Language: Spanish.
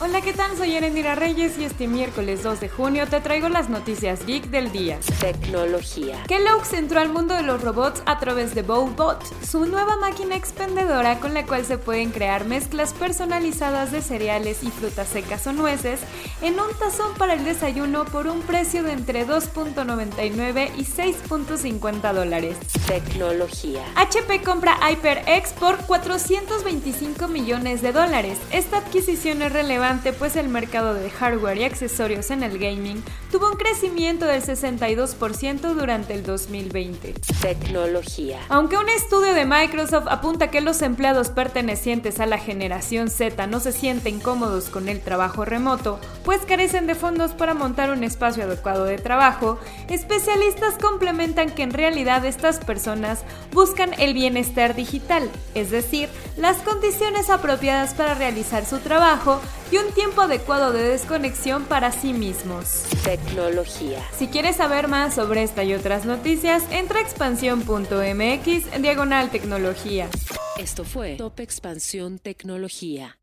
Hola, ¿qué tal? Soy Erendira Reyes y este miércoles 2 de junio te traigo las noticias geek del día. Tecnología. Kellogg's entró al mundo de los robots a través de BowBot, su nueva máquina expendedora con la cual se pueden crear mezclas personalizadas de cereales y frutas secas o nueces en un tazón para el desayuno por un precio de entre 2.99 y 6.50 dólares. Tecnología. HP compra HyperX por 425 millones de dólares. Esta adquisición es relevante pues el mercado de hardware y accesorios en el gaming tuvo un crecimiento del 62% durante el 2020. Tecnología. Aunque un estudio de Microsoft apunta que los empleados pertenecientes a la generación Z no se sienten cómodos con el trabajo remoto, pues carecen de fondos para montar un espacio adecuado de trabajo, especialistas complementan que en realidad estas personas buscan el bienestar digital, es decir, las condiciones apropiadas para realizar su trabajo y un tiempo adecuado de desconexión para sí mismos. Tecnología. Si quieres saber más sobre esta y otras noticias, entra a expansión.mx en diagonal tecnología. Esto fue Top Expansión Tecnología.